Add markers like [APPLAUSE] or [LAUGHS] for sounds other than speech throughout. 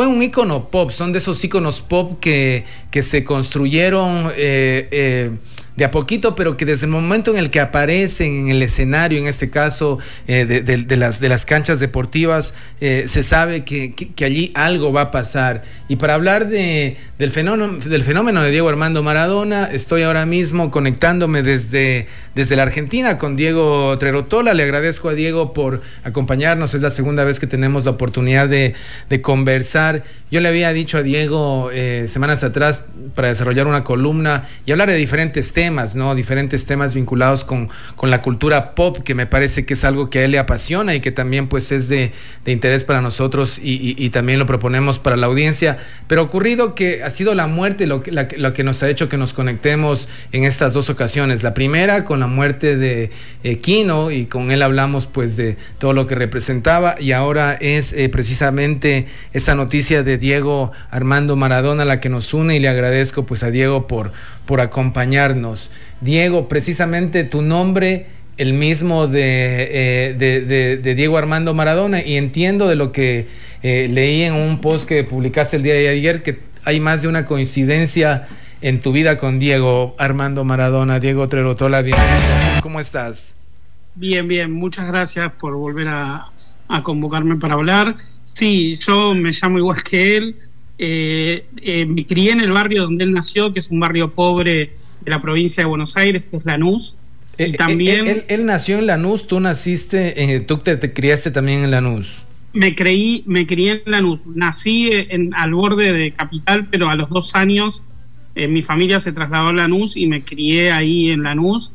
fue un ícono pop, son de esos íconos pop que, que se construyeron de a poquito, pero que desde el momento en el que aparecen en el escenario, en este caso eh, de, las, de las canchas deportivas, eh, se sabe que, allí algo va a pasar. Y para hablar de, del, fenómeno, del fenómeno de Diego Armando Maradona, estoy ahora mismo conectándome desde, desde la Argentina con Diego Trerotola. Le agradezco a Diego por acompañarnos, es la segunda vez que tenemos la oportunidad de, conversar. Yo le había dicho a Diego eh, semanas atrás para desarrollar una columna y hablar de diferentes temas ¿no? Diferentes temas vinculados con, con, la cultura pop, que me parece que es algo que a él le apasiona y que también pues es de, interés para nosotros y, también lo proponemos para la audiencia. Pero ocurrido que ha sido la muerte lo que, lo que nos ha hecho que nos conectemos en estas dos ocasiones. La primera con la muerte de eh, Kino y con él hablamos pues de todo lo que representaba y ahora es eh, precisamente esta noticia de Diego Armando Maradona la que nos une y le agradezco pues a Diego por, por acompañarnos. Diego, precisamente tu nombre, el mismo de, eh, Diego Armando Maradona, y entiendo de lo que eh, leí en un post que publicaste el día de ayer que hay más de una coincidencia en tu vida con Diego Armando Maradona. Diego Trerotola, bienvenido. ¿Cómo estás? Bien, bien, muchas gracias por volver a, a convocarme para hablar. Sí, yo me llamo igual que él, eh, eh, me crié en el barrio donde él nació, que es un barrio pobre de la provincia de Buenos Aires, que es Lanús. y eh, también... Él, nació en Lanús, tú naciste, en, tú te, criaste también en Lanús. Me, creí, me crié en Lanús. Nací en, al borde de Capital, pero a los dos años mi familia se trasladó a Lanús y me crié ahí en Lanús.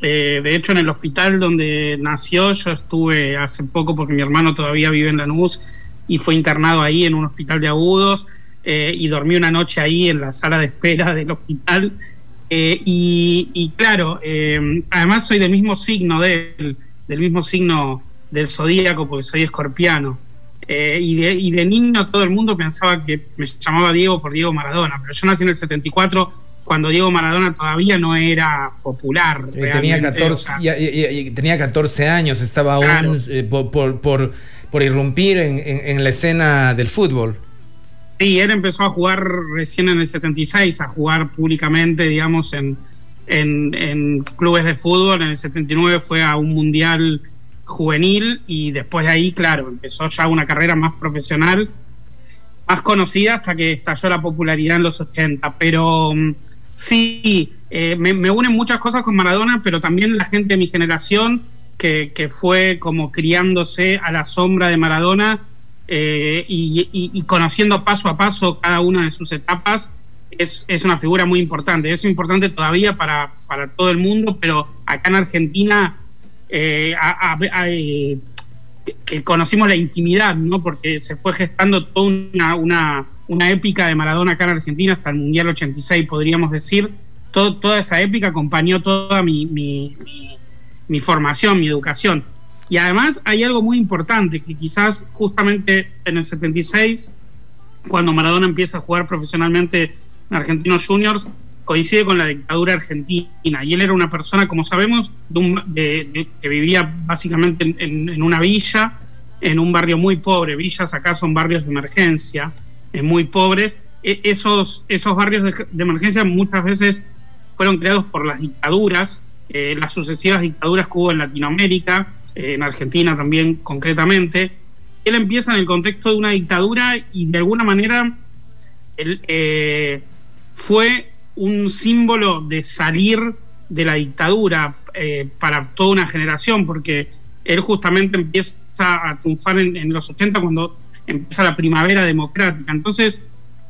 de hecho, en el hospital donde nació, yo estuve hace poco porque mi hermano todavía vive en Lanús y fue internado ahí en un hospital de agudos. Eh, y dormí una noche ahí en la sala de espera del hospital. Eh, y, claro, eh, además soy del mismo signo del, del mismo signo del zodíaco, porque soy escorpiano. y, de, y de niño todo el mundo pensaba que me llamaba Diego por Diego Maradona, pero yo nací en el 74 cuando Diego Maradona todavía no era popular. tenía, 14, tenía 14 años, estaba aún por, por, por, irrumpir en, en la escena del fútbol. Sí, él empezó a jugar recién en el 76, a jugar públicamente, digamos, en, en, clubes de fútbol. En el 79 fue a un mundial juvenil y después de ahí, claro, empezó ya una carrera más profesional, más conocida hasta que estalló la popularidad en los 80. Pero mm, sí, eh, me, me, unen muchas cosas con Maradona, pero también la gente de mi generación que, que fue como criándose a la sombra de Maradona eh, y, conociendo paso a paso cada una de sus etapas, es, una figura muy importante. Es importante todavía para, todo el mundo, pero acá en Argentina, eh, eh, que, conocimos la intimidad, ¿no? porque se fue gestando toda una, una, épica de Maradona acá en Argentina hasta el Mundial 86, podríamos decir. toda esa épica acompañó toda mi, mi formación, mi educación. Y además hay algo muy importante, que quizás justamente en el 76, cuando Maradona empieza a jugar profesionalmente en Argentinos Juniors, coincide con la dictadura argentina. Y él era una persona, como sabemos, de que vivía básicamente en, una villa, en un barrio muy pobre. Villas acá son barrios de emergencia, eh, muy pobres. E, esos, esos barrios de, emergencia muchas veces fueron creados por las dictaduras, eh, las sucesivas dictaduras que hubo en Latinoamérica, en Argentina también concretamente. Él empieza en el contexto de una dictadura y de alguna manera él, eh, fue un símbolo de salir de la dictadura eh, para toda una generación, porque él justamente empieza a triunfar en, los 80 cuando empieza la primavera democrática. Entonces,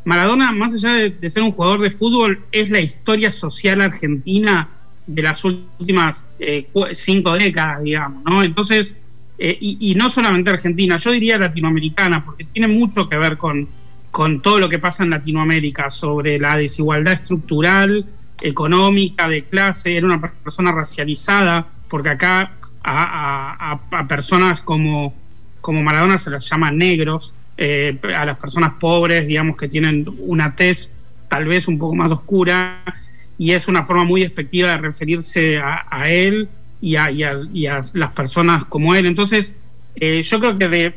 Maradona, más allá de, de, ser un jugador de fútbol, es la historia social argentina de las últimas eh, cinco décadas, digamos, ¿no? Entonces, eh, y, no solamente Argentina, yo diría latinoamericana, porque tiene mucho que ver con, con todo lo que pasa en Latinoamérica sobre la desigualdad estructural, económica, de clase, era una persona racializada, porque acá a, personas como, como Maradona se las llama negros, eh, a las personas pobres, digamos, que tienen una tez tal vez un poco más oscura, y es una forma muy despectiva de referirse a, él y a, las personas como él. Entonces, eh, yo creo que de,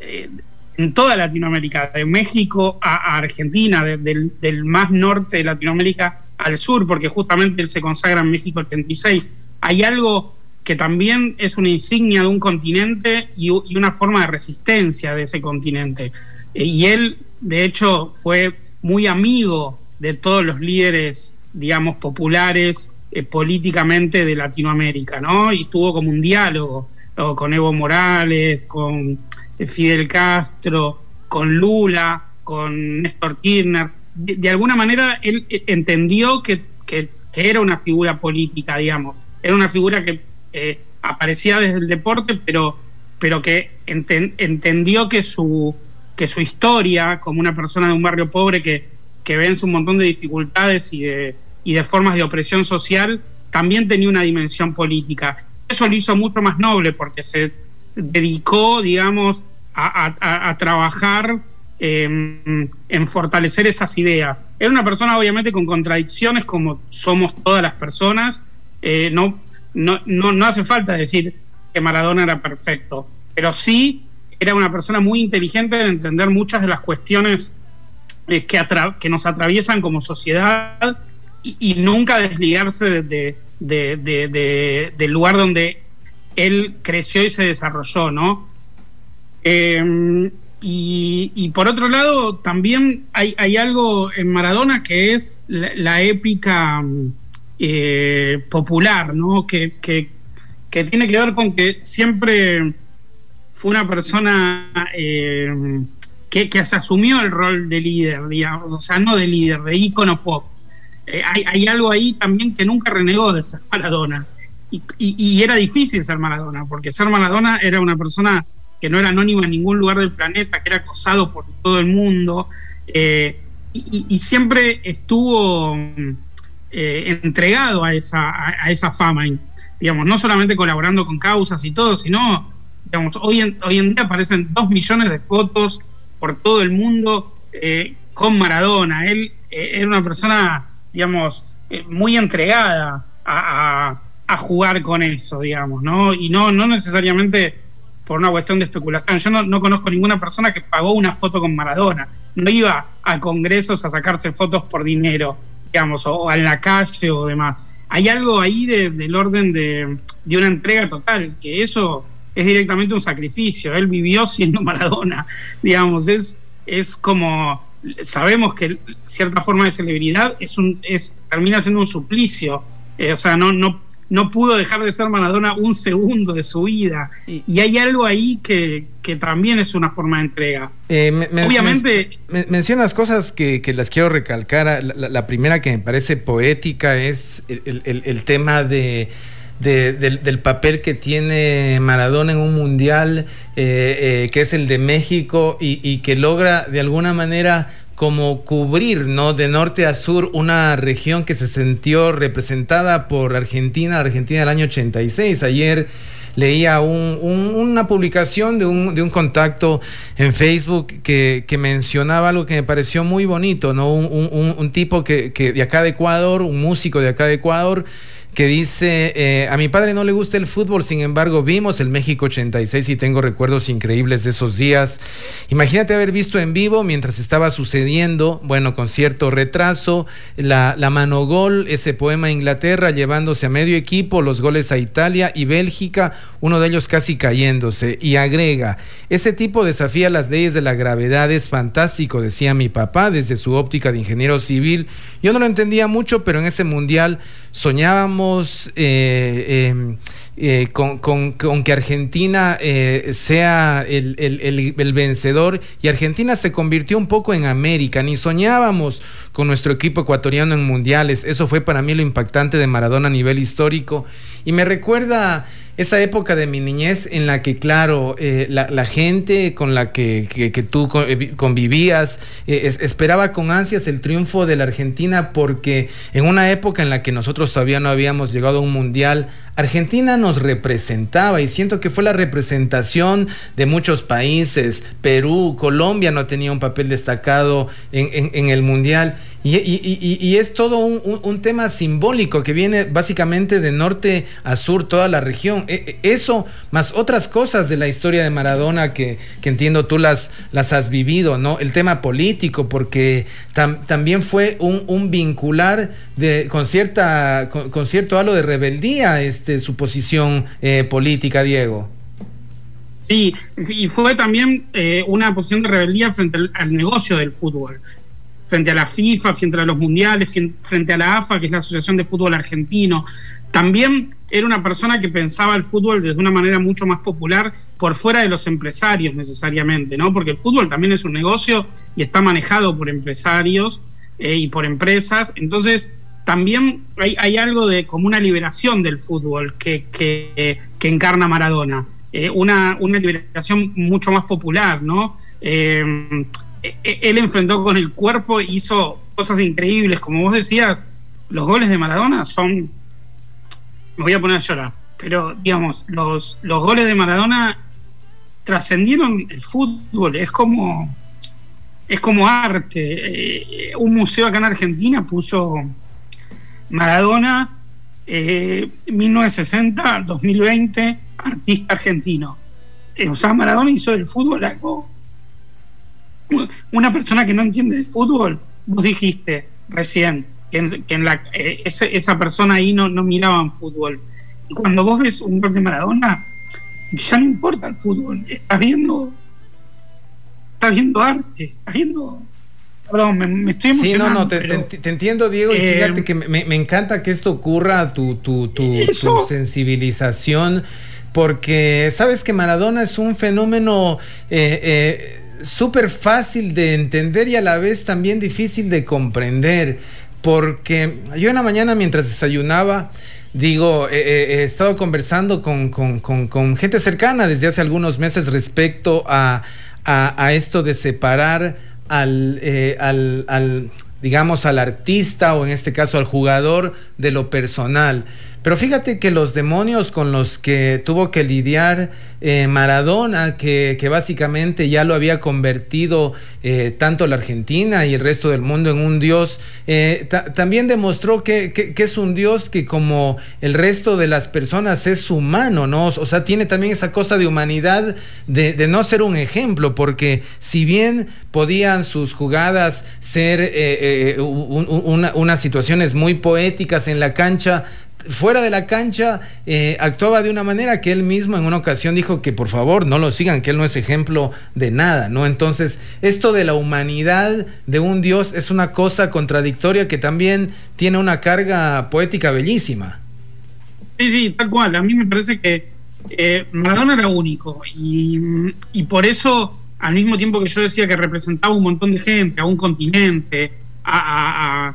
eh, en toda Latinoamérica, de México a, Argentina, del, del, más norte de Latinoamérica al sur, porque justamente él se consagra en México 86. Hay algo que también es una insignia de un continente y, una forma de resistencia de ese continente. Eh, y él, de hecho, fue muy amigo de todos los líderes, digamos, populares eh, políticamente de Latinoamérica, ¿no? Y tuvo como un diálogo con Evo Morales, con eh, Fidel Castro, con Lula, con Néstor Kirchner. De, alguna manera él entendió que, que, era una figura política, digamos. Era una figura que eh, aparecía desde el deporte, pero, pero que entendió que su, que su historia, como una persona de un barrio pobre que, que vence un montón de dificultades y de, y de formas de opresión social, también tenía una dimensión política. Eso lo hizo mucho más noble porque se dedicó, digamos, a, trabajar em, en fortalecer esas ideas. Era una persona obviamente con contradicciones como somos todas las personas. Eh, no, no, no, hace falta decir que Maradona era perfecto, pero sí era una persona muy inteligente en entender muchas de las cuestiones eh, que, nos atraviesan como sociedad y, nunca desligarse de, del lugar donde él creció y se desarrolló, ¿no? Em, y, por otro lado, también hay, algo en Maradona que es la épica eh, popular, ¿no? Que, que, tiene que ver con que siempre fue una persona eh, que, se asumió el rol de líder, digamos, o sea, no de líder, de ícono pop. Eh, hay, algo ahí también que nunca renegó de ser Maradona. Y, era difícil ser Maradona, porque ser Maradona era una persona que no era anónima en ningún lugar del planeta, que era acosado por todo el mundo, y, y, siempre estuvo eh, entregado a esa, a, esa fama, digamos, no solamente colaborando con causas y todo, sino, digamos, hoy en, hoy en día aparecen dos millones de fotos por todo el mundo eh, con Maradona. Él eh, era una persona, digamos, muy entregada a, a, jugar con eso, digamos, ¿no? Y no, no necesariamente por una cuestión de especulación. Yo no, no, conozco ninguna persona que pagó una foto con Maradona. No iba a congresos a sacarse fotos por dinero digamos, o, en la calle o demás. Hay algo ahí del orden de, de una entrega total, que eso es directamente un sacrificio. Él vivió siendo [LAUGHS] Maradona, digamos, es, es como sabemos que cierta forma de celebridad es un es termina siendo un suplicio eh, o sea no no no pudo dejar de ser Maradona un segundo de su vida. Y, hay algo ahí que, también es una forma de entrega. Eh, Obviamente... mencionas cosas que, las quiero recalcar. La, primera que me parece poética es el, tema de... del, papel que tiene Maradona en un mundial eh, eh, que es el de México y, que logra de alguna manera como cubrir, ¿no? De norte a sur una región que se sintió representada por Argentina, Argentina del año 86. Ayer leía una publicación de un, de un, contacto en Facebook que, mencionaba algo que me pareció muy bonito, ¿no? Un, tipo que, que de acá de Ecuador, un músico de acá de Ecuador, que dice, eh, a mi padre no le gusta el fútbol, sin embargo vimos el México 86 y tengo recuerdos increíbles de esos días. Imagínate haber visto en vivo mientras estaba sucediendo, bueno, con cierto retraso, la, la mano gol, ese poema Inglaterra llevándose a medio equipo, los goles a Italia y Bélgica, uno de ellos casi cayéndose. Y agrega, ese tipo desafía las leyes de la gravedad, es fantástico, decía mi papá desde su óptica de ingeniero civil. Yo no lo entendía mucho, pero en ese mundial soñábamos eh, em, eh, con, que Argentina eh, sea el, vencedor y Argentina se convirtió un poco en América, ni soñábamos con nuestro equipo ecuatoriano en mundiales, eso fue para mí lo impactante de Maradona a nivel histórico. Y me recuerda esa época de mi niñez en la que, claro, eh, la, gente con la que, tú eh, convivías eh, esperaba con ansias el triunfo de la Argentina porque en una época en la que nosotros todavía no habíamos llegado a un mundial, Argentina nos representaba y siento que fue la representación de muchos países. Perú, Colombia no tenía un papel destacado en, en el mundial. Y, es todo un, tema simbólico que viene básicamente de norte a sur, toda la región. E, e, eso, más otras cosas de la historia de Maradona que, entiendo tú las, las has vivido, ¿no? El tema político, porque también fue un, vincular de, con, cierta, con, cierto halo de rebeldía este, su posición eh, política, Diego. Sí, y fue también eh, una posición de rebeldía frente al, negocio del fútbol, frente a la FIFA, frente a los mundiales, frente a la AFA, que es la Asociación de Fútbol Argentino. También era una persona que pensaba el fútbol desde una manera mucho más popular por fuera de los empresarios necesariamente, ¿no? Porque el fútbol también es un negocio y está manejado por empresarios eh, y por empresas. Entonces, también hay, algo de como una liberación del fútbol que, encarna Maradona. Eh, una, liberación mucho más popular, ¿no? Eh, él enfrentó con el cuerpo, hizo cosas increíbles, como vos decías, los goles de Maradona son, me voy a poner a llorar, pero digamos, los, los goles de Maradona trascendieron el fútbol, es como, es como arte. Eh, un museo acá en Argentina puso Maradona 1960-2020 artista argentino. Eh, o sea, Maradona hizo del fútbol algo. Una persona que no entiende de fútbol, vos dijiste recién que en, la, eh, esa persona ahí no, no miraba en fútbol. Y cuando vos ves un gol de Maradona, ya no importa el fútbol, estás viendo, estás viendo arte, estás viendo Perdón, me, estoy emocionando. Sí, no, no, te, entiendo, Diego, y fíjate eh, que me, me, encanta que esto ocurra, tu, tu, tu, tu sensibilización porque sabes que Maradona es un fenómeno eh, eh, súper fácil de entender y a la vez también difícil de comprender, porque yo en la mañana mientras desayunaba, digo, he estado conversando con, gente cercana desde hace algunos meses respecto a, esto de separar eh, al, al, digamos, al artista o en este caso al jugador de lo personal. Pero fíjate que los demonios con los que tuvo que lidiar eh, Maradona, que, básicamente ya lo había convertido eh, tanto la Argentina y el resto del mundo en un dios, eh, también demostró que, es un dios que como el resto de las personas es humano, ¿no? O sea, tiene también esa cosa de humanidad de, no ser un ejemplo, porque si bien podían sus jugadas ser unas situaciones muy poéticas en la cancha, fuera de la cancha eh, actuaba de una manera que él mismo en una ocasión dijo que por favor no lo sigan, que él no es ejemplo de nada, ¿no? Entonces, esto de la humanidad de un Dios es una cosa contradictoria que también tiene una carga poética bellísima. Sí, sí, tal cual. A mí me parece que eh, Maradona era único y, por eso, al mismo tiempo que yo decía que representaba un montón de gente, a un continente, a,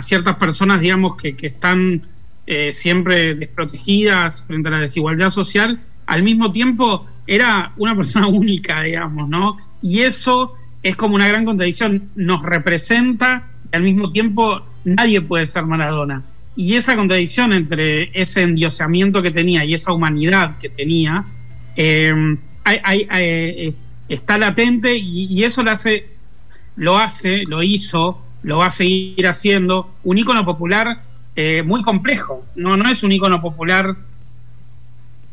ciertas personas, digamos, que, están eh, siempre desprotegidas frente a la desigualdad social, al mismo tiempo era una persona [LAUGHS] única, digamos, ¿no? Y eso es como una gran contradicción, nos representa y al mismo tiempo nadie puede ser Maradona. Y esa contradicción entre ese endiosamiento que tenía y esa humanidad que tenía, eh, eh, está latente y, y, eso lo hace, lo hace, lo hizo lo va a seguir haciendo. Un ícono popular eh, muy complejo, no, no es un ícono popular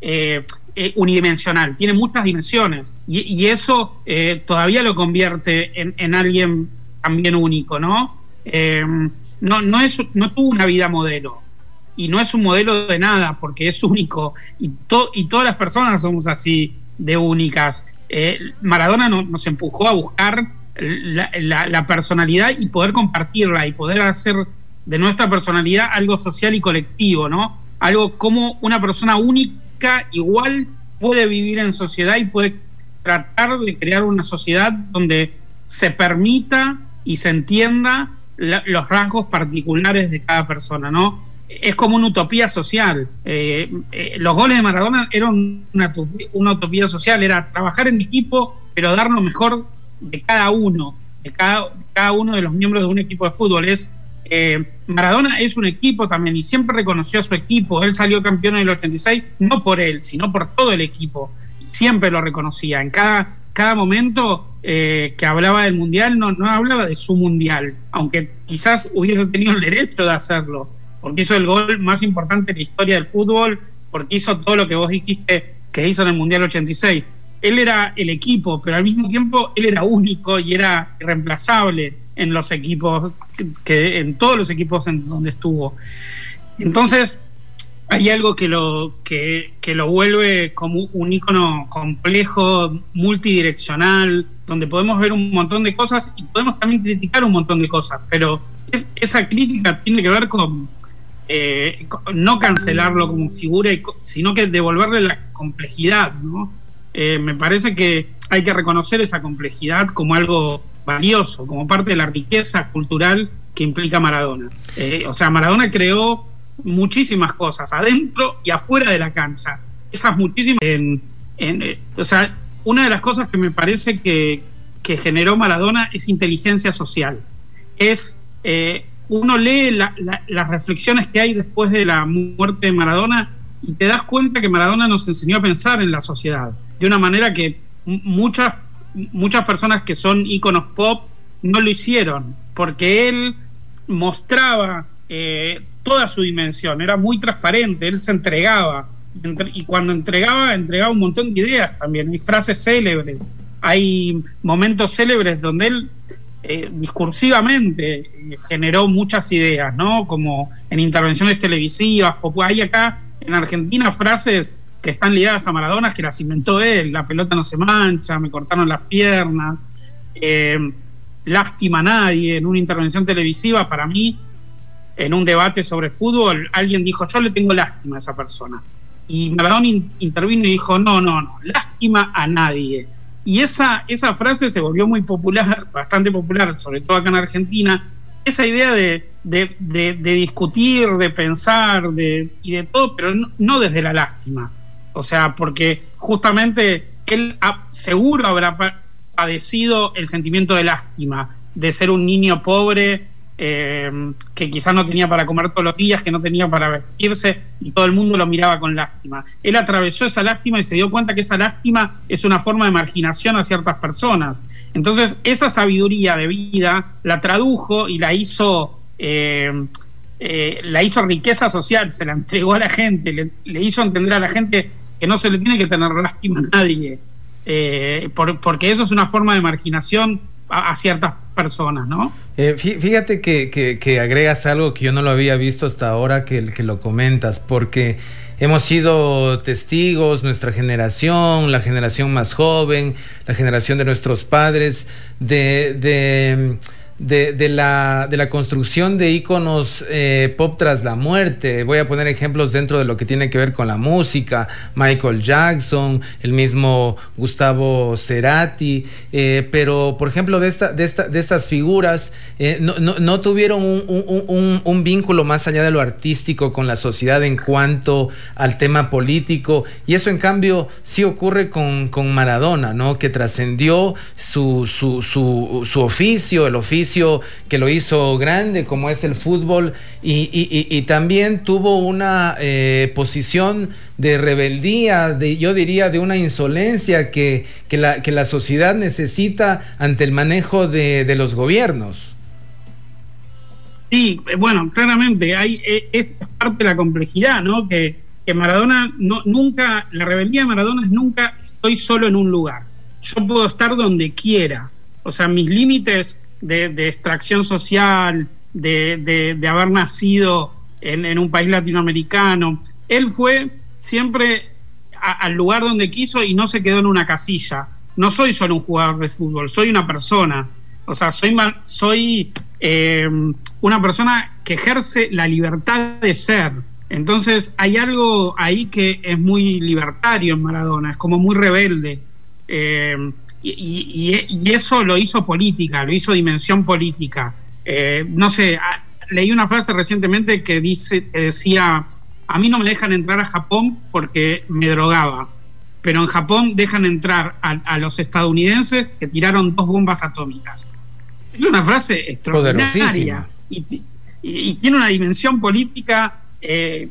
eh, eh, unidimensional, tiene muchas dimensiones y, eso todavía lo convierte en, alguien también único, ¿no? no, no, es, no tuvo una vida modelo y no es un modelo de nada porque es único y, y todas las personas somos así de únicas. Maradona nos empujó a buscar la, personalidad y poder compartirla y poder hacer de nuestra personalidad algo social y colectivo, ¿no? Algo como una persona única igual puede vivir en sociedad y puede tratar de crear una sociedad donde se permita y se entienda los rasgos particulares de cada persona, ¿no? Es como una utopía social. Eh, eh, los goles de Maradona eran una, una utopía social, era trabajar en equipo, pero dar lo mejor de cada uno, de cada, cada uno de los miembros de un equipo de fútbol. Es, eh, Maradona es un equipo también y siempre reconoció a su equipo. Él salió campeón en el 86, no por él, sino por todo el equipo. Siempre lo reconocía. En cada, cada momento eh, que hablaba del mundial no, no hablaba de su mundial, aunque quizás hubiese tenido el derecho de hacerlo, porque hizo el gol más importante en la historia del fútbol, porque hizo todo lo que vos dijiste que hizo en el mundial 86. Él era el equipo, pero al mismo tiempo él era único y era irreemplazable en los equipos, que, en todos los equipos en donde estuvo. Entonces, hay algo que lo, que, lo vuelve como un icono complejo, multidireccional, donde podemos ver un montón de cosas y podemos también criticar un montón de cosas, pero esa crítica tiene que ver con, eh, no cancelarlo como figura, sino que devolverle la complejidad. ¿no? Eh, me parece que hay que reconocer esa complejidad como algo valioso, como parte de la riqueza cultural que implica Maradona. Eh, o sea, Maradona creó muchísimas cosas adentro y afuera de la cancha. Esas muchísimas. Eh, o sea, una de las cosas que me parece que, que generó Maradona es inteligencia social. Es. Uno lee las reflexiones que hay después de la muerte de Maradona y te das cuenta que Maradona nos enseñó a pensar en la sociedad de una manera que muchas muchas personas que son íconos pop no lo hicieron, porque él mostraba eh, toda su dimensión, era muy transparente, él se entregaba, y cuando entregaba, entregaba un montón de ideas también, hay frases célebres, hay momentos célebres donde él eh, discursivamente eh, generó muchas ideas, ¿no? Como en intervenciones televisivas, hay acá en Argentina frases que están ligadas a Maradona, que las inventó él, la pelota no se mancha, me cortaron las piernas, eh, lástima a nadie, en una intervención televisiva, para mí, en un debate sobre fútbol, alguien dijo, yo le tengo lástima a esa persona. Y Maradona intervino y dijo, no, no, no, lástima a nadie. Y esa, esa frase se volvió muy popular, bastante popular, sobre todo acá en Argentina, esa idea de, discutir, de pensar de, y de todo, pero no desde la lástima, o sea, porque justamente él seguro habrá padecido el sentimiento de lástima, de ser un niño pobre eh, que quizás no tenía para comer todos los días, que no tenía para vestirse y todo el mundo lo miraba con lástima. Él atravesó esa lástima y se dio cuenta que esa lástima es una forma de marginación a ciertas personas. Entonces, esa sabiduría de vida la tradujo y la hizo... Eh, eh, la hizo riqueza social, se la entregó a la gente, le hizo entender a la gente que no se le tiene que tener lástima a nadie, eh, porque eso es una forma de marginación a, ciertas personas, ¿no? Fíjate que, agregas algo que yo no lo había visto hasta ahora que, lo comentas, porque hemos sido testigos, nuestra generación, la generación más joven, la generación de nuestros padres, de, la, de la construcción de íconos eh, pop tras la muerte. Voy a poner ejemplos dentro de lo que tiene que ver con la música. Michael Jackson, el mismo Gustavo Cerati. Eh, pero, por ejemplo, de, esta, de, esta, de estas figuras eh, no, no, tuvieron un, un, vínculo más allá de lo artístico con la sociedad en cuanto al tema político. Y eso, en cambio, sí ocurre con, con Maradona, ¿no? Que trascendió su, su, su, su oficio, el oficio que lo hizo grande, como es el fútbol, y, también tuvo una eh, posición de rebeldía, de, yo diría de una insolencia que, que, la, que la sociedad necesita ante el manejo de, los gobiernos. Sí, bueno, claramente hay, e, es parte de la complejidad, ¿no? Que, que Maradona no, nunca, la rebeldía de Maradona es nunca estoy solo en un lugar. Yo puedo estar donde quiera. O sea, mis límites de, extracción social, de, haber nacido en, un país latinoamericano. Él fue siempre al lugar donde quiso y no se quedó en una casilla. No soy solo un jugador de fútbol, soy una persona. O sea, soy, soy eh, una persona que ejerce la libertad de ser. Entonces hay algo ahí que es muy libertario en Maradona, es como muy rebelde. Eh, y, eso lo hizo política, lo hizo dimensión política. Eh, no sé, leí una frase recientemente que, dice, decía, a mí no me dejan entrar a Japón porque me drogaba, pero en Japón dejan entrar a, los estadounidenses que tiraron dos bombas atómicas. Es una frase extraordinaria y, y, tiene una dimensión política eh,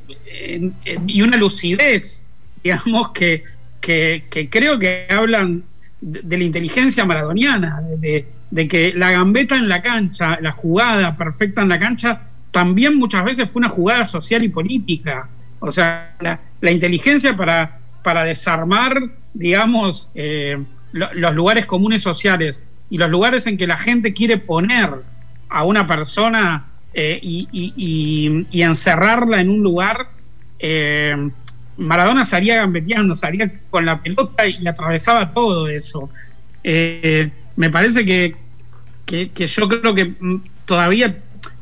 y una lucidez, digamos, que, que, que creo que hablan de, la inteligencia maradoniana, de, que la gambeta en la cancha, la jugada perfecta en la cancha, también muchas veces fue una jugada social y política. O sea, la, inteligencia para, para desarmar, digamos, eh, los lugares comunes sociales y los lugares en que la gente quiere poner a una persona eh, y, encerrarla en un lugar. Eh, Maradona salía gambeteando, salía con la pelota y atravesaba todo eso. Eh, me parece que, que, yo creo que mm, todavía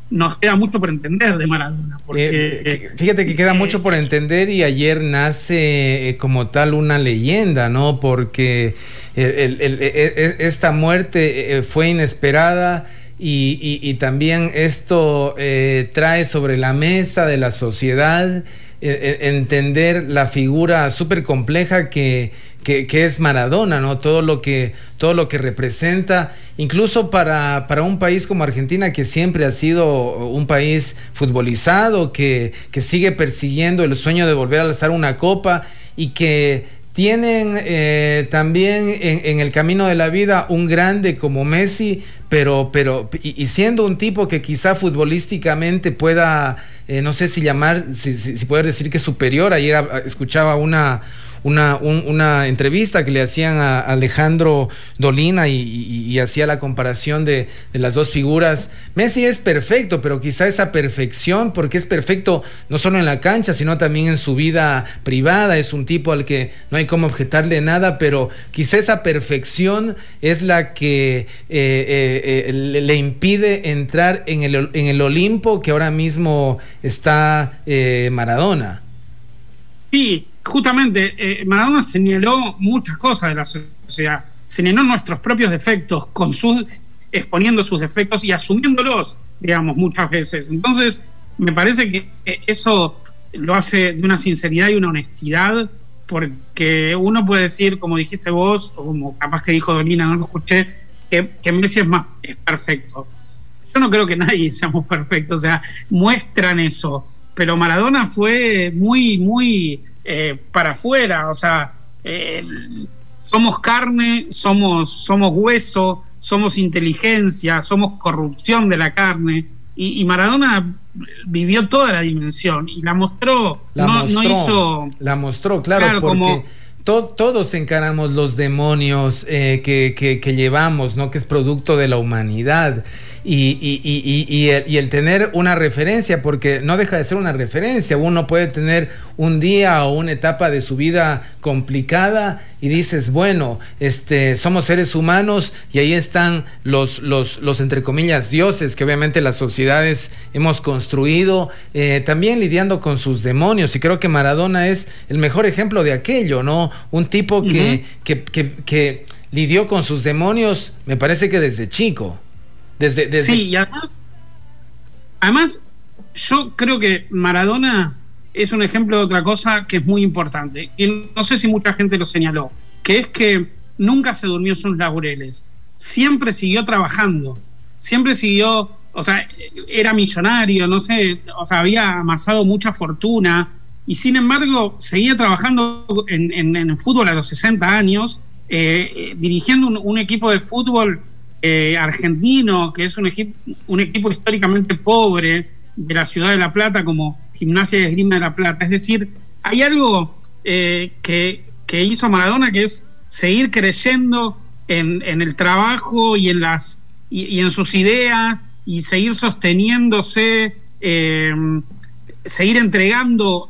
nos queda mucho por entender de Maradona. Porque, fíjate que queda mucho por entender y ayer nace como tal una leyenda, ¿no? Porque e, e, esta muerte fue inesperada y, también esto eh, trae sobre la mesa de la sociedad eh, eh, entender la figura súper compleja que, es Maradona, ¿no? Todo lo que, todo lo que representa, incluso para, para, un país como Argentina, que siempre ha sido un país futbolizado, que, que sigue persiguiendo el sueño de volver a alzar una copa y que tienen eh, también en, el camino de la vida un grande como Messi, pero, pero y, siendo un tipo que quizá futbolísticamente pueda, eh, no sé si llamar, si, si, si poder decir que superior. Ayer escuchaba una, una, una entrevista que le hacían a Alejandro Dolina y, hacía la comparación de, las dos figuras. Messi es perfecto, pero quizá esa perfección, porque es perfecto no solo en la cancha, sino también en su vida privada, es un tipo al que no hay cómo objetarle nada, pero quizá esa perfección es la que eh, eh, eh, le impide entrar en el, en el Olimpo que ahora mismo está Maradona. Sí, justamente eh, Maradona señaló muchas cosas de la sociedad, señaló nuestros propios defectos, con sus, exponiendo sus defectos y asumiéndolos, digamos, muchas veces. Entonces, me parece que eso lo hace de una sinceridad y una honestidad, porque uno puede decir, como dijiste vos, o como capaz que dijo Dolina, no lo escuché, que, que Messi es más es perfecto. Yo no creo que nadie [LAUGHS] seamos perfectos, o sea, muestran eso, pero Maradona fue muy, muy eh, para afuera, o sea, eh, somos carne, somos, somos hueso, somos inteligencia, somos corrupción de la carne, y, Maradona vivió toda la dimensión y la mostró, la no, mostró, hizo... La mostró, claro, porque... todos encaramos los demonios eh, que, que, que, llevamos, ¿no? Que es producto de la humanidad y, el, tener una referencia, porque no deja de ser una referencia, uno puede tener un día o una etapa de su vida complicada y dices, bueno, este, somos seres humanos y ahí están los, los, los entre comillas, dioses que obviamente las sociedades hemos construido, eh, también lidiando con sus demonios y creo que Maradona es el mejor ejemplo de aquello, ¿no? Un tipo que, que, que lidió con sus demonios, me parece que desde chico. Sí, y además, además, yo creo que Maradona es un ejemplo de otra cosa que es muy importante. Y no sé si mucha gente lo señaló, que es que nunca se durmió sus laureles. Siempre siguió trabajando. Siempre siguió, o sea, era millonario, no sé, o sea, había amasado mucha fortuna. Y sin embargo, seguía trabajando en, fútbol a los 60 años, eh, eh, dirigiendo un equipo de fútbol eh, argentino, que es un, un equipo históricamente pobre de la ciudad de La Plata, como Gimnasia y Esgrima de La Plata. Es decir, hay algo eh, que, hizo Maradona que es seguir creyendo en, el trabajo y en, las, y, en sus ideas y seguir sosteniéndose, eh, seguir entregando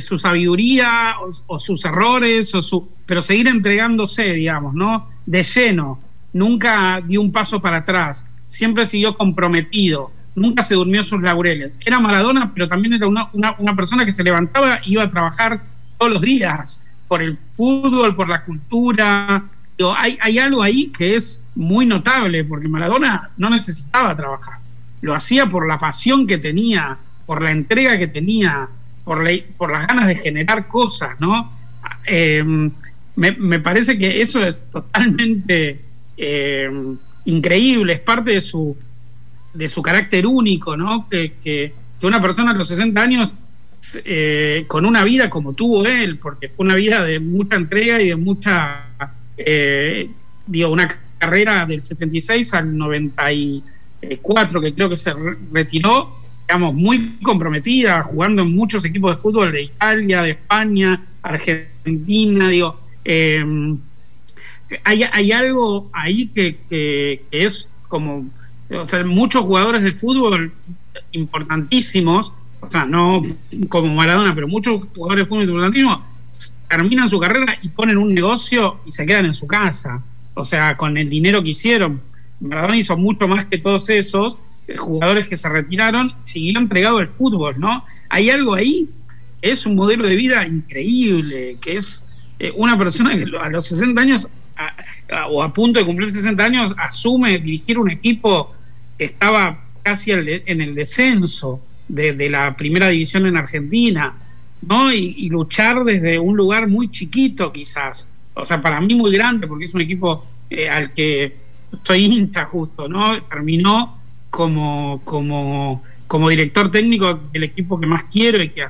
su sabiduría o, sus errores, o su, pero seguir entregándose, digamos, ¿no? De lleno nunca dio un paso para atrás, siempre siguió comprometido, nunca se durmió sus laureles. Era Maradona, pero también era una, persona que se levantaba y iba a trabajar todos los días por el fútbol, por la cultura. Hay, hay algo ahí que es muy notable, porque Maradona no necesitaba trabajar, lo hacía por la pasión que tenía, por la entrega que tenía, por, por las ganas de generar cosas, ¿no? Eh, me, me, parece que eso es totalmente eh, increíble, es parte de su, de su carácter único, ¿no? Que, que, una persona a los 60 años, eh, con una vida como tuvo él, porque fue una vida de mucha entrega y de mucha... Eh, digo, una carrera del 76 al 94, que creo que se retiró, digamos, muy comprometida, jugando en muchos equipos de fútbol de Italia, de España, Argentina, digo, em, hay, algo ahí que, es como, o sea, muchos jugadores de fútbol importantísimos, o sea, no como Maradona, pero muchos jugadores de fútbol importantísimos terminan su carrera y ponen un negocio y se quedan en su casa. O sea, con el dinero que hicieron. Maradona hizo mucho más que todos esos eh, jugadores que se retiraron, siguió entregado el fútbol, ¿no? Hay algo ahí, es un modelo de vida increíble, que es eh, una persona que a los 60 años o a punto de cumplir 60 años asume dirigir un equipo que estaba casi en el descenso de, la primera división en Argentina, ¿no? Y, luchar desde un lugar muy chiquito quizás, o sea, para mí muy grande, porque es un equipo eh, al que soy hincha justo, ¿no? Terminó como, como, como director técnico del equipo que más quiero y que,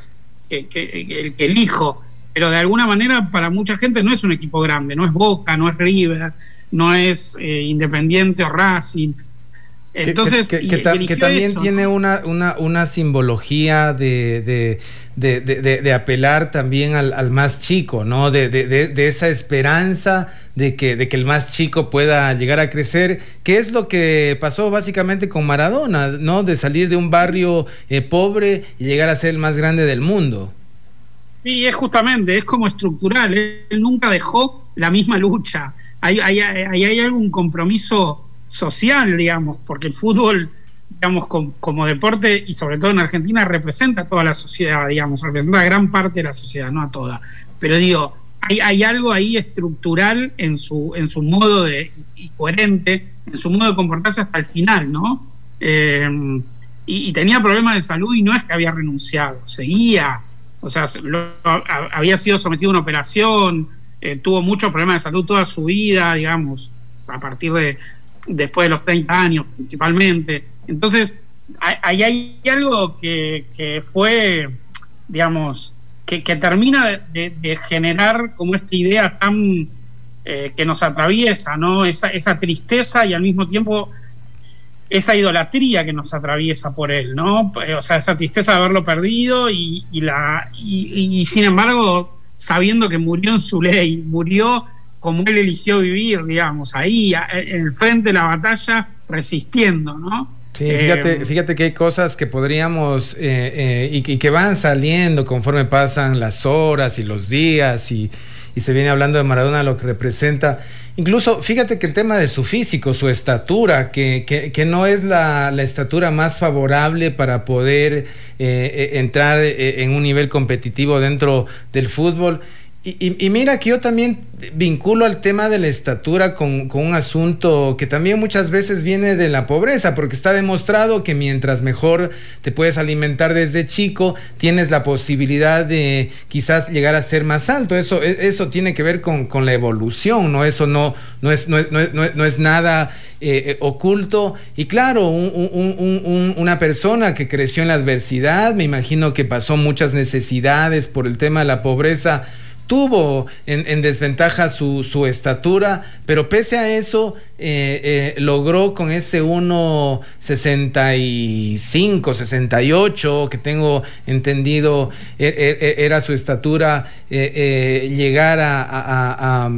el que elijo. Pero de alguna manera para mucha gente no es un equipo grande, no es Boca, no es River, no es eh, Independiente o Racing. Entonces, que, también tiene una, una, una simbología de, de, apelar también al, más chico, ¿no? De, esa esperanza de que, de que el más chico pueda llegar a crecer, que es lo que pasó básicamente con Maradona, ¿no? De salir de un barrio eh, pobre y llegar a ser el más grande del mundo. Sí, es justamente, es como estructural, él nunca dejó la misma lucha. Hay, hay, hay, hay algún compromiso social, digamos, porque el fútbol, digamos, como, deporte y sobre todo en Argentina representa a toda la sociedad, digamos, representa a gran parte de la sociedad, no a toda. Pero digo, hay, hay algo ahí estructural en su, en su modo de, y coherente, en su modo de comportarse hasta el final, ¿no? Eh, y, tenía problemas de salud y no es que había renunciado, seguía, o sea, había sido sometido a una operación, eh, tuvo muchos problemas de salud toda su vida, digamos, a partir de, después de los 30 años principalmente. Entonces, ahí hay, algo que, fue, digamos, que, termina de, generar como esta idea tan eh, que nos atraviesa, ¿no? Esa, esa tristeza y al mismo tiempo esa idolatría que nos atraviesa por él, ¿no? O sea, esa tristeza de haberlo perdido y, la, y sin embargo, sabiendo que murió en su ley, murió como él eligió vivir, digamos, ahí, en el frente de la batalla, resistiendo, ¿no? Sí, fíjate, eh, fíjate que hay cosas que podríamos eh, eh, y, que van saliendo conforme pasan las horas y los días y, se viene hablando de Maradona, lo que representa. Incluso, fíjate que el tema de su físico, su estatura, que, que, no es la, la, estatura más favorable para poder entrar en un nivel competitivo dentro del fútbol. Y, mira que yo también vinculo al tema de la estatura con, un asunto que también muchas veces viene de la pobreza, porque está demostrado que mientras mejor te puedes alimentar desde chico, tienes la posibilidad de quizás llegar a ser más alto. Eso, e, eso tiene que ver con, la evolución, ¿no? Eso no, no, es, no, es nada eh, eh, oculto. Y claro, una persona que creció en la adversidad, me imagino que pasó muchas necesidades por el tema de la pobreza, tuvo en, desventaja su, su, estatura, pero pese a eso eh, eh, logró con ese 1,65, 68, que tengo entendido e, e, e, era su estatura, eh, llegar a,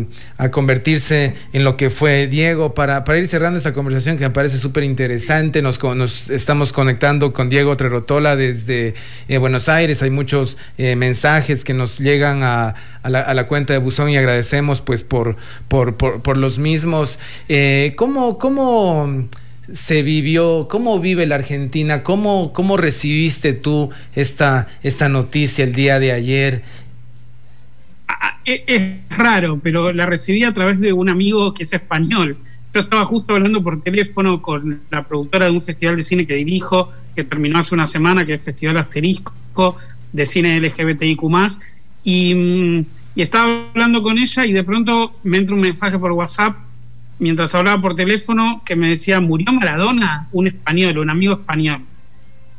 convertirse en lo que fue Diego. Para, para ir cerrando esta conversación que me parece súper interesante, nos, nos, estamos conectando con Diego Trerotola desde Buenos Aires, hay muchos mensajes que nos llegan a, la, la, cuenta de Buzón y agradecemos pues por, por, por, los mismos. Eh, ¿cómo, se vivió, cómo vive la Argentina, cómo, cómo recibiste tú esta, esta noticia el día de ayer? Ah, ah, e, es, raro, pero la recibí a través de un amigo que es español. Yo estaba justo hablando por teléfono con la productora de un festival de cine que dirijo, que terminó hace una semana, que es el Festival Asterisco de Cine LGBTIQ, y, mm, y estaba hablando con ella y de pronto me entra un mensaje por WhatsApp mientras hablaba por teléfono que me decía, murió Maradona, un español, un amigo español.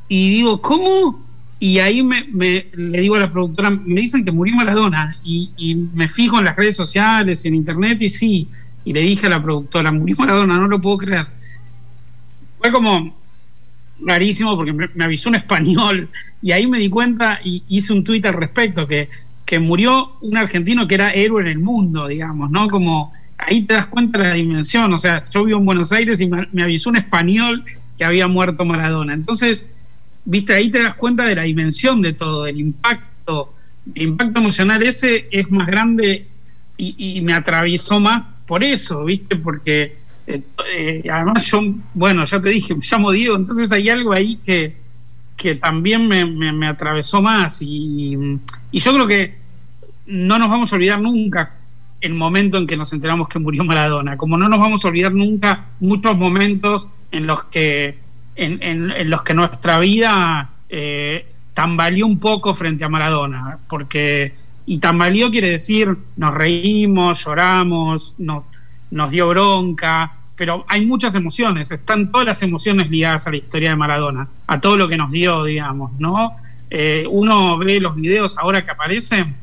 Y digo, ¿cómo? Y ahí me, le digo a la productora, me dicen que murió Maradona, y, me fijo en las redes sociales, en internet, y sí. y le dije a la productora, murió Maradona, no lo puedo creer. Fue como rarísimo porque me, avisó un español y ahí me di cuenta y hice un tuit al respecto, que, que murió un argentino que era héroe en el mundo, digamos, ¿no? Como ahí te das cuenta de la dimensión, o sea, yo vivo en Buenos Aires y me, avisó un español que había muerto Maradona. Entonces, viste, ahí te das cuenta de la dimensión de todo, del impacto, el impacto emocional ese es más grande y, me atravesó más por eso, viste, porque eh, eh, además yo, bueno, ya te dije, me llamo Diego, entonces hay algo ahí que, que también me, atravesó más y, y yo creo que no nos vamos a olvidar nunca el momento en que nos enteramos que murió Maradona, como no nos vamos a olvidar nunca muchos momentos en los que, en, los que nuestra vida eh, tambaleó un poco frente a Maradona, porque, y tambaleó quiere decir, nos reímos, lloramos, nos, nos dio bronca, pero hay muchas emociones, están todas las emociones ligadas a la historia de Maradona, a todo lo que nos dio, digamos, ¿no? Eh, uno ve los videos ahora que aparecen,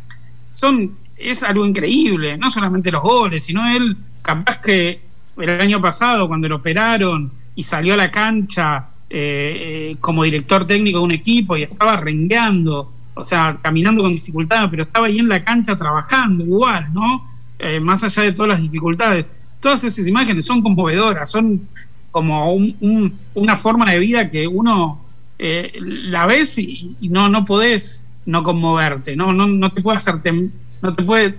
son es algo increíble, no solamente los goles, sino él, capaz que el año pasado, cuando lo operaron y salió a la cancha eh, eh, como director técnico de un equipo y estaba rengueando, o sea, caminando con dificultades, pero estaba ahí en la cancha trabajando igual, ¿no? Eh, más allá de todas las dificultades. Todas esas imágenes son conmovedoras, son como una forma de vida que uno la ves y, no, no podés no conmoverte, no, no, no te puede hacer no te puede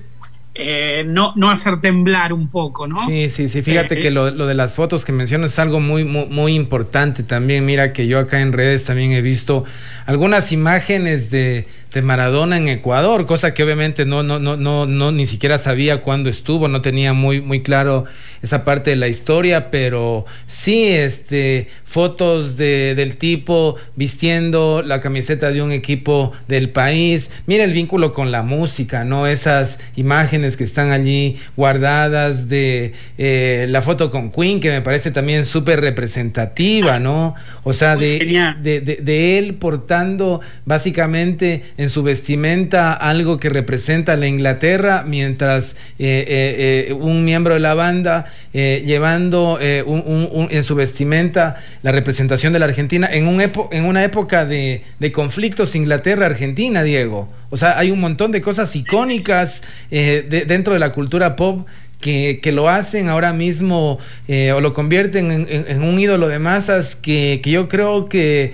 eh, no, no hacer temblar un poco, ¿no? Sí, sí, sí. Fíjate eh, que lo, de las fotos que mencionas es algo muy, muy, muy, importante también. Mira que yo acá en redes también he visto algunas imágenes de, de Maradona en Ecuador, cosa que obviamente no, no, no, no, no, ni siquiera sabía cuándo estuvo, no tenía muy, muy claro esa parte de la historia, pero sí, este, fotos de, del tipo vistiendo la camiseta de un equipo del país. Mira el vínculo con la música, ¿no? Esas imágenes que están allí guardadas de eh, la foto con Queen, que me parece también súper representativa, ¿no? O sea, de, de, de, él portando básicamente en su vestimenta algo que representa la Inglaterra, mientras eh, eh, un miembro de la banda eh, llevando eh, en su vestimenta la representación de la Argentina en, un en una época de, conflictos Inglaterra-Argentina, Diego. O sea, hay un montón de cosas icónicas eh, dentro de la cultura pop que, lo hacen ahora mismo o lo convierten en, un ídolo de masas que, yo creo que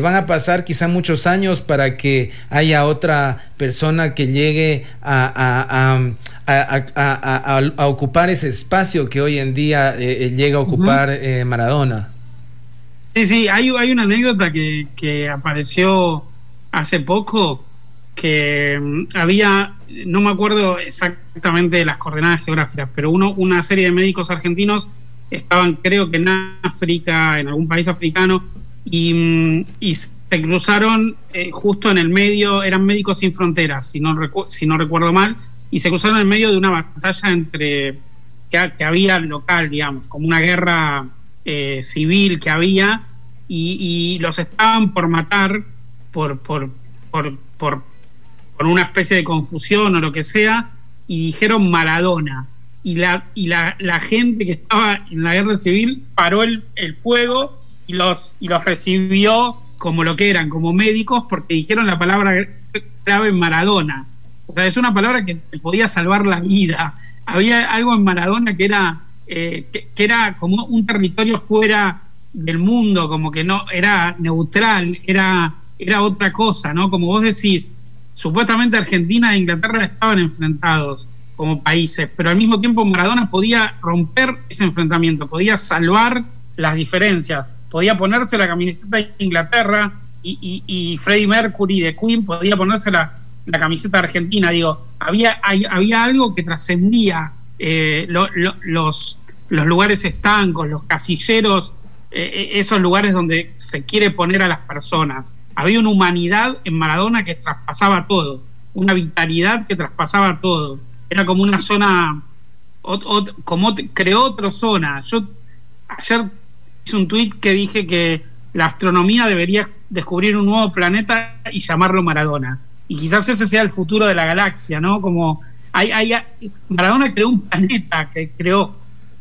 van a pasar quizá muchos años para que haya otra persona que llegue a, a, ocupar ese espacio que hoy en día eh, eh, llega a ocupar eh, Maradona. Sí, sí, hay, hay una anécdota que, que apareció hace poco que mm, había, no me acuerdo exactamente de las coordenadas geográficas, pero uno, una serie de médicos argentinos estaban creo que en África, en algún país africano, y, mm, y se cruzaron justo en el medio, eran médicos sin fronteras, si no, si no recuerdo mal, y se cruzaron en medio de una batalla entre que, había local, digamos, como una guerra eh, civil que había, y, los estaban por matar por, por, por, por, una especie de confusión o lo que sea, y dijeron Maradona. Y la, y la, la gente que estaba en la guerra civil paró el, el fuego y los, y los recibió como lo que eran, como médicos, porque dijeron la palabra clave Maradona. O sea, es una palabra que te podía salvar la vida. Había algo en Maradona que era, eh, que, era como un territorio fuera del mundo, como que no era neutral, era, era otra cosa, ¿no? Como vos decís, supuestamente Argentina e Inglaterra estaban enfrentados como países, pero al mismo tiempo Maradona podía romper ese enfrentamiento, podía salvar las diferencias, podía ponerse la camiseta de Inglaterra y, Freddie Mercury de Queen podía ponerse la, camiseta argentina, digo, había, había algo que trascendía eh, los, los lugares estancos, los casilleros, eh, eh, esos lugares donde se quiere poner a las personas. Había una humanidad en Maradona que traspasaba todo, una vitalidad que traspasaba todo. Era como una zona, como creó otra zona. Yo ayer hice un tuit que dije que la astronomía debería descubrir un nuevo planeta y llamarlo Maradona y quizás ese sea el futuro de la galaxia, ¿no? Como hay, Maradona creó un planeta que creó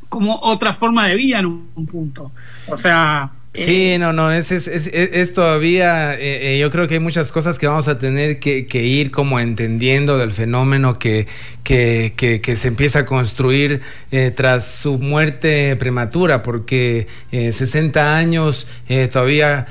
como otra forma de vida en un punto. O sea, Sí, no, no, es, es, es, es todavía, eh, eh, yo creo que hay muchas cosas que vamos a tener que, que ir como entendiendo del fenómeno que, que, que se empieza a construir eh, tras su muerte prematura, porque 60 años todavía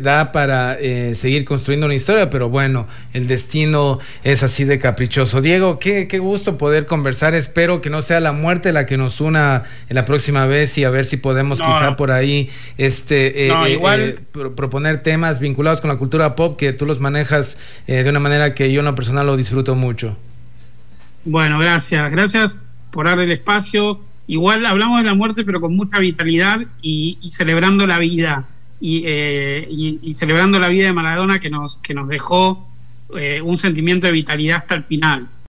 da para seguir construyendo una historia, pero bueno, el destino es así de caprichoso. Diego, qué, qué gusto poder conversar, espero que no sea la muerte la que nos una en la próxima vez y a ver si podemos quizá por ahí este eh, eh, igual... Eh, proponer temas vinculados con la cultura pop que tú los manejas de una manera que yo en lo personal lo disfruto mucho. Bueno, gracias, gracias por darle el espacio. Igual hablamos de la muerte, pero con mucha vitalidad y, celebrando la vida. Y, y, celebrando la vida de Maradona que nos, que nos dejó un sentimiento de vitalidad hasta el final.